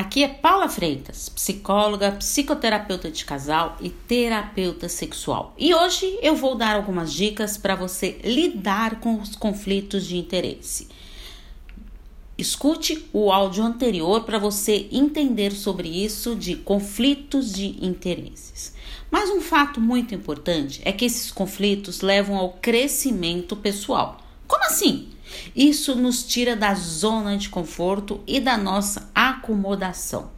Aqui é Paula Freitas, psicóloga, psicoterapeuta de casal e terapeuta sexual. E hoje eu vou dar algumas dicas para você lidar com os conflitos de interesse. Escute o áudio anterior para você entender sobre isso de conflitos de interesses. Mas um fato muito importante é que esses conflitos levam ao crescimento pessoal. Como assim? Isso nos tira da zona de conforto e da nossa acomodação.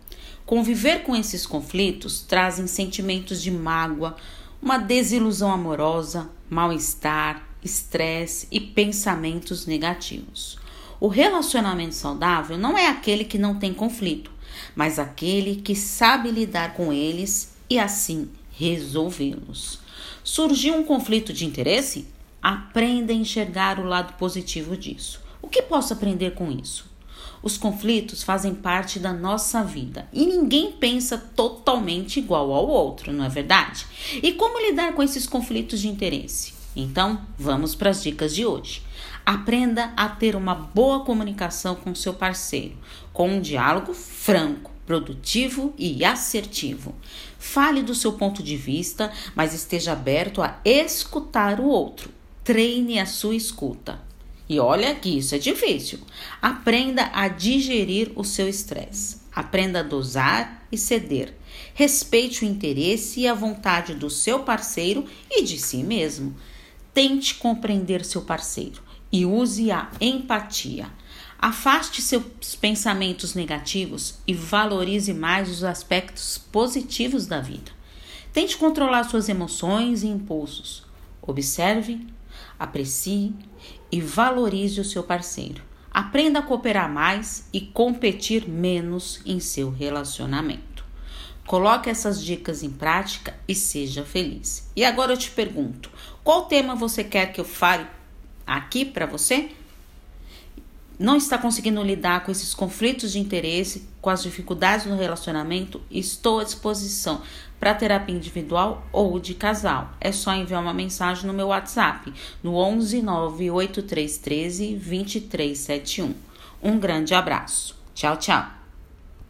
Conviver com esses conflitos trazem sentimentos de mágoa, uma desilusão amorosa, mal-estar, estresse e pensamentos negativos. O relacionamento saudável não é aquele que não tem conflito, mas aquele que sabe lidar com eles e assim resolvê-los. Surgiu um conflito de interesse? Aprenda a enxergar o lado positivo disso. O que posso aprender com isso? Os conflitos fazem parte da nossa vida e ninguém pensa totalmente igual ao outro, não é verdade? E como lidar com esses conflitos de interesse? Então, vamos para as dicas de hoje. Aprenda a ter uma boa comunicação com seu parceiro, com um diálogo franco, produtivo e assertivo. Fale do seu ponto de vista, mas esteja aberto a escutar o outro treine a sua escuta. E olha que isso é difícil. Aprenda a digerir o seu estresse. Aprenda a dosar e ceder. Respeite o interesse e a vontade do seu parceiro e de si mesmo. Tente compreender seu parceiro e use a empatia. Afaste seus pensamentos negativos e valorize mais os aspectos positivos da vida. Tente controlar suas emoções e impulsos. Observe aprecie e valorize o seu parceiro. Aprenda a cooperar mais e competir menos em seu relacionamento. Coloque essas dicas em prática e seja feliz. E agora eu te pergunto: qual tema você quer que eu fale aqui para você? Não está conseguindo lidar com esses conflitos de interesse, com as dificuldades no relacionamento, estou à disposição para terapia individual ou de casal. É só enviar uma mensagem no meu WhatsApp no 11 98313 2371. Um grande abraço. Tchau, tchau.